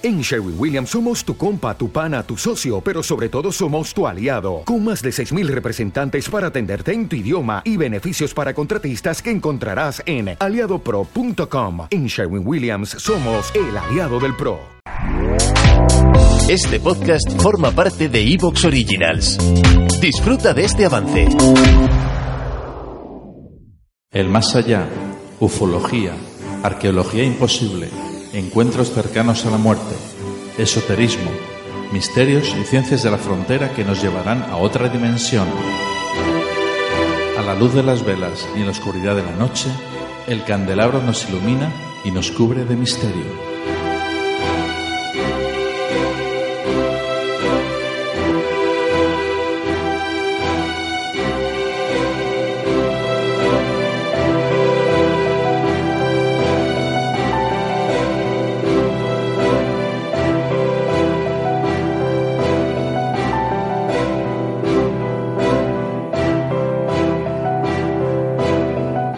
En Sherwin Williams somos tu compa, tu pana, tu socio, pero sobre todo somos tu aliado, con más de 6.000 representantes para atenderte en tu idioma y beneficios para contratistas que encontrarás en aliadopro.com. En Sherwin Williams somos el aliado del PRO. Este podcast forma parte de Evox Originals. Disfruta de este avance. El más allá, ufología, arqueología imposible encuentros cercanos a la muerte, esoterismo, misterios y ciencias de la frontera que nos llevarán a otra dimensión. A la luz de las velas y en la oscuridad de la noche, el candelabro nos ilumina y nos cubre de misterio.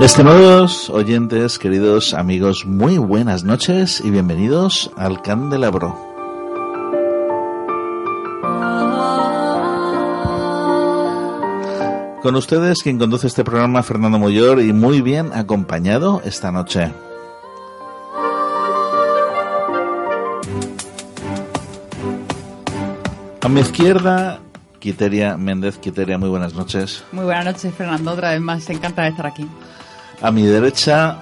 Estimados oyentes, queridos amigos, muy buenas noches y bienvenidos al Candelabro. Con ustedes quien conduce este programa, Fernando Moyor, y muy bien acompañado esta noche. A mi izquierda, Quiteria Méndez. Quiteria, muy buenas noches. Muy buenas noches, Fernando. Otra vez más, encanta de estar aquí. A mi derecha,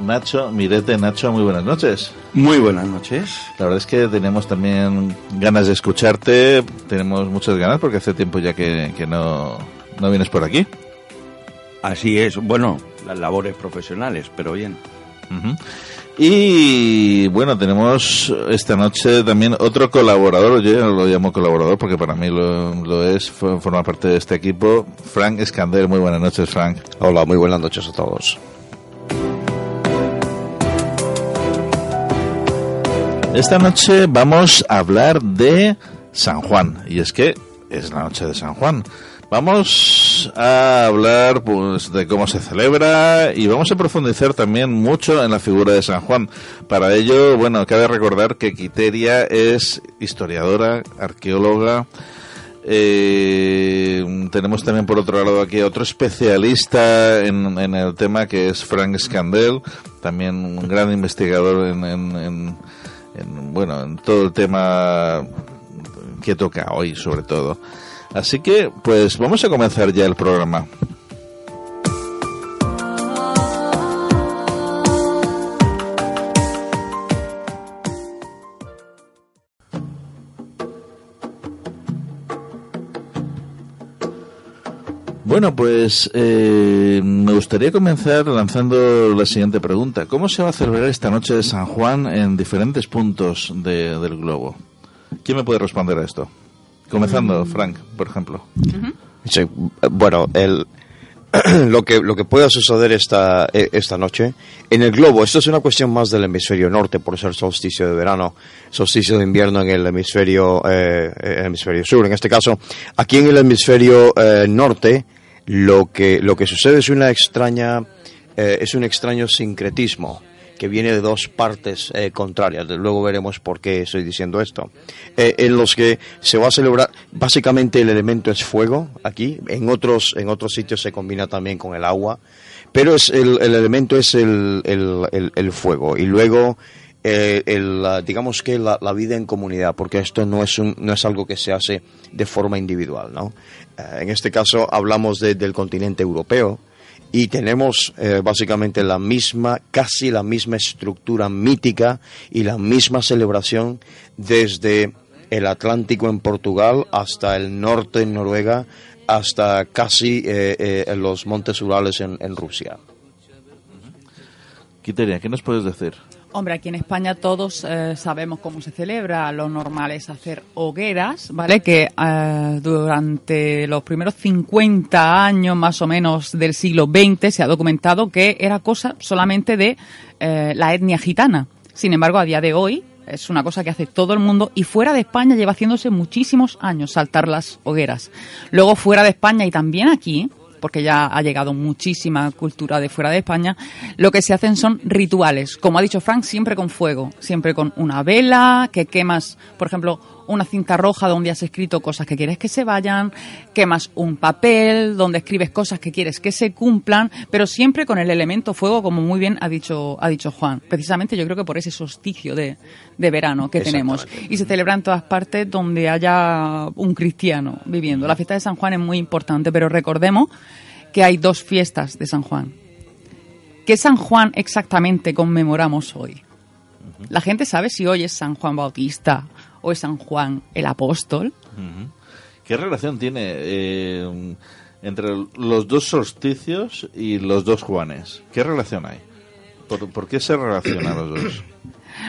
Nacho Mirete. Nacho, muy buenas noches. Muy buenas noches. La verdad es que tenemos también ganas de escucharte, tenemos muchas ganas porque hace tiempo ya que, no, no vienes por aquí. Así es, bueno, las labores profesionales, pero bien. Y bueno, tenemos esta noche también otro colaborador, yo lo llamo colaborador porque para mí lo, lo, es, forma parte de este equipo, Frank Escander. Muy buenas noches, Frank. Hola, muy buenas noches a todos. Esta noche vamos a hablar de San Juan, y es que es la noche de San Juan. Vamos a hablar pues, de cómo se celebra y vamos a profundizar también mucho en la figura de San Juan. Para ello, bueno, cabe recordar que Quiteria es historiadora, arqueóloga. Eh, tenemos también por otro lado aquí otro especialista en, el tema que es Frank Scandel, también un gran investigador en, bueno en todo el tema que toca hoy sobre todo. Así que, pues vamos a comenzar ya el programa. Bueno, pues eh, me gustaría comenzar lanzando la siguiente pregunta. ¿Cómo se va a celebrar esta noche de San Juan en diferentes puntos del globo? ¿Quién me puede responder a esto? Comenzando, mm. Frank, por ejemplo. bueno, el, lo que lo que pueda suceder esta e, esta noche en el globo esto es una cuestión más del hemisferio norte por ser solsticio de verano solsticio de invierno en el hemisferio eh, hemisferio sur en este caso aquí en el hemisferio eh, norte lo que lo que sucede es una extraña eh, es un extraño sincretismo que viene de dos partes eh, contrarias. Luego veremos por qué estoy diciendo esto. Eh, en los que se va a celebrar, básicamente el elemento es fuego aquí, en otros, en otros sitios se combina también con el agua, pero es el, elemento es el, el, fuego. Y luego eh, digamos que la, vida en comunidad, porque esto no es, un, no es algo que se hace de forma individual. ¿no? en este caso hablamos del continente europeo, y tenemos eh, básicamente la misma, casi la misma estructura mítica y la misma celebración desde el Atlántico en Portugal hasta el norte en Noruega, hasta casi eh, eh, los montes Urales en, Rusia. Quiteria, ¿qué nos puedes decir? Hombre, aquí en España todos eh, sabemos cómo se celebra. Lo normal es hacer hogueras, ¿vale? Que eh, durante los primeros 50 años más o menos del siglo XX se ha documentado que era cosa solamente de eh, la etnia gitana. Sin embargo, a día de hoy es una cosa que hace todo el mundo y fuera de España lleva haciéndose muchísimos años saltar las hogueras. Luego fuera de España y también aquí, porque ya ha llegado muchísima cultura de fuera de España, lo que se hacen son rituales. Como ha dicho Frank, siempre con fuego, siempre con una vela, que quemas, por ejemplo, una cinta roja donde has escrito cosas que quieres que se vayan, quemas un papel donde escribes cosas que quieres que se cumplan, pero siempre con el elemento fuego, como muy bien ha dicho, ha dicho Juan. Precisamente yo creo que por ese solsticio de, de verano que tenemos. Y se celebra en todas partes donde haya un cristiano viviendo. La fiesta de San Juan es muy importante, pero recordemos que hay dos fiestas de San Juan. ¿Qué San Juan exactamente conmemoramos hoy? La gente sabe si hoy es San Juan Bautista o es San Juan el Apóstol. ¿Qué relación tiene eh, entre los dos solsticios y los dos Juanes? ¿Qué relación hay? ¿Por, por qué se relacionan los dos?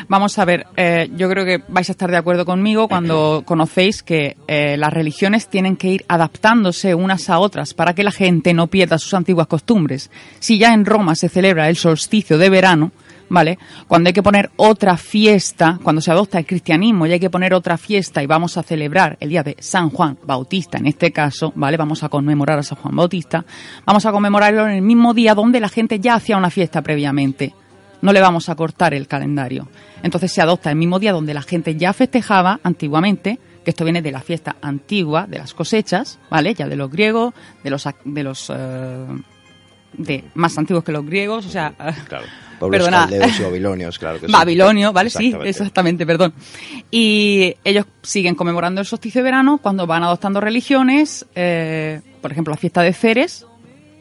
Vamos a ver, eh, yo creo que vais a estar de acuerdo conmigo cuando conocéis que eh, las religiones tienen que ir adaptándose unas a otras para que la gente no pierda sus antiguas costumbres. Si ya en Roma se celebra el solsticio de verano, ¿vale? Cuando hay que poner otra fiesta, cuando se adopta el cristianismo y hay que poner otra fiesta y vamos a celebrar el día de San Juan Bautista, en este caso, ¿vale? Vamos a conmemorar a San Juan Bautista, vamos a conmemorarlo en el mismo día donde la gente ya hacía una fiesta previamente. No le vamos a cortar el calendario. Entonces se adopta el mismo día donde la gente ya festejaba antiguamente, que esto viene de la fiesta antigua, de las cosechas, ¿vale? Ya de los griegos, de los, de los eh, de más antiguos que los griegos, o sea, Claro. Perdona. y babilonios, claro que sí. Babilonio, ¿vale? Sí, Exactamente. exactamente, perdón. Y ellos siguen conmemorando el solsticio de verano cuando van adoptando religiones, eh, por ejemplo, la fiesta de Ceres,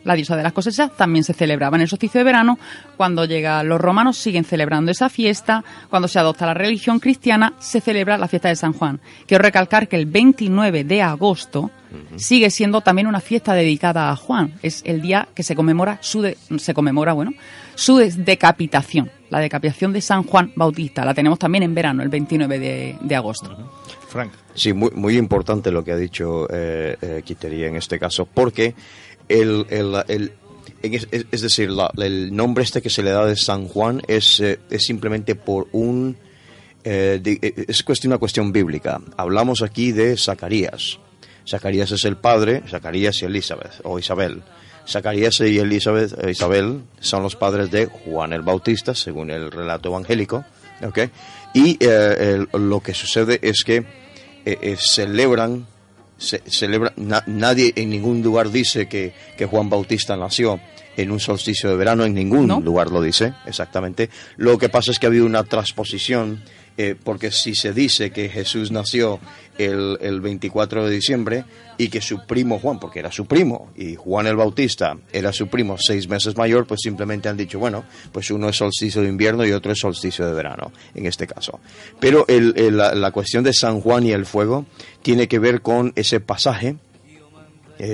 la diosa de las cosechas, también se celebraba en el solsticio de verano. Cuando llegan los romanos siguen celebrando esa fiesta. Cuando se adopta la religión cristiana, se celebra la fiesta de San Juan. Quiero recalcar que el 29 de agosto sigue siendo también una fiesta dedicada a Juan. Es el día que se conmemora su de- se conmemora, bueno, su des- decapitación, la decapitación de San Juan Bautista. La tenemos también en verano, el 29 de, de agosto. Frank. Sí, muy, muy importante lo que ha dicho eh, eh, Quitería en este caso, porque el, el, el- es, decir, la- el nombre este que se le da de San Juan es, eh, es simplemente por un... eh, eh, es cuestión, una cuestión bíblica. Hablamos aquí de Zacarías. Zacarías es el padre, Zacarías y Elizabeth, o Isabel. Zacarías y Elizabeth, eh, Isabel son los padres de Juan el Bautista, según el relato evangélico. ¿ok? Y lo que sucede es que celebran, se, celebra, na- nadie en ningún lugar dice que, que Juan Bautista nació en un solsticio de verano, en ningún ¿No? lugar lo dice, exactamente. Lo que pasa es que ha habido una transposición, eh, porque si se dice que Jesús nació el, el 24 de diciembre y que su primo Juan, porque era su primo, y Juan el Bautista era su primo seis meses mayor, pues simplemente han dicho, bueno, pues uno es solsticio de invierno y otro es solsticio de verano, en este caso. Pero el- la, cuestión de San Juan y el fuego tiene que ver con ese pasaje,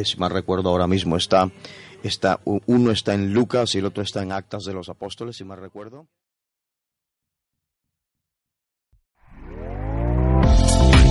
si mal recuerdo ahora mismo, está, está, uno está en Lucas y el otro está en Actas de los Apóstoles, si mal recuerdo.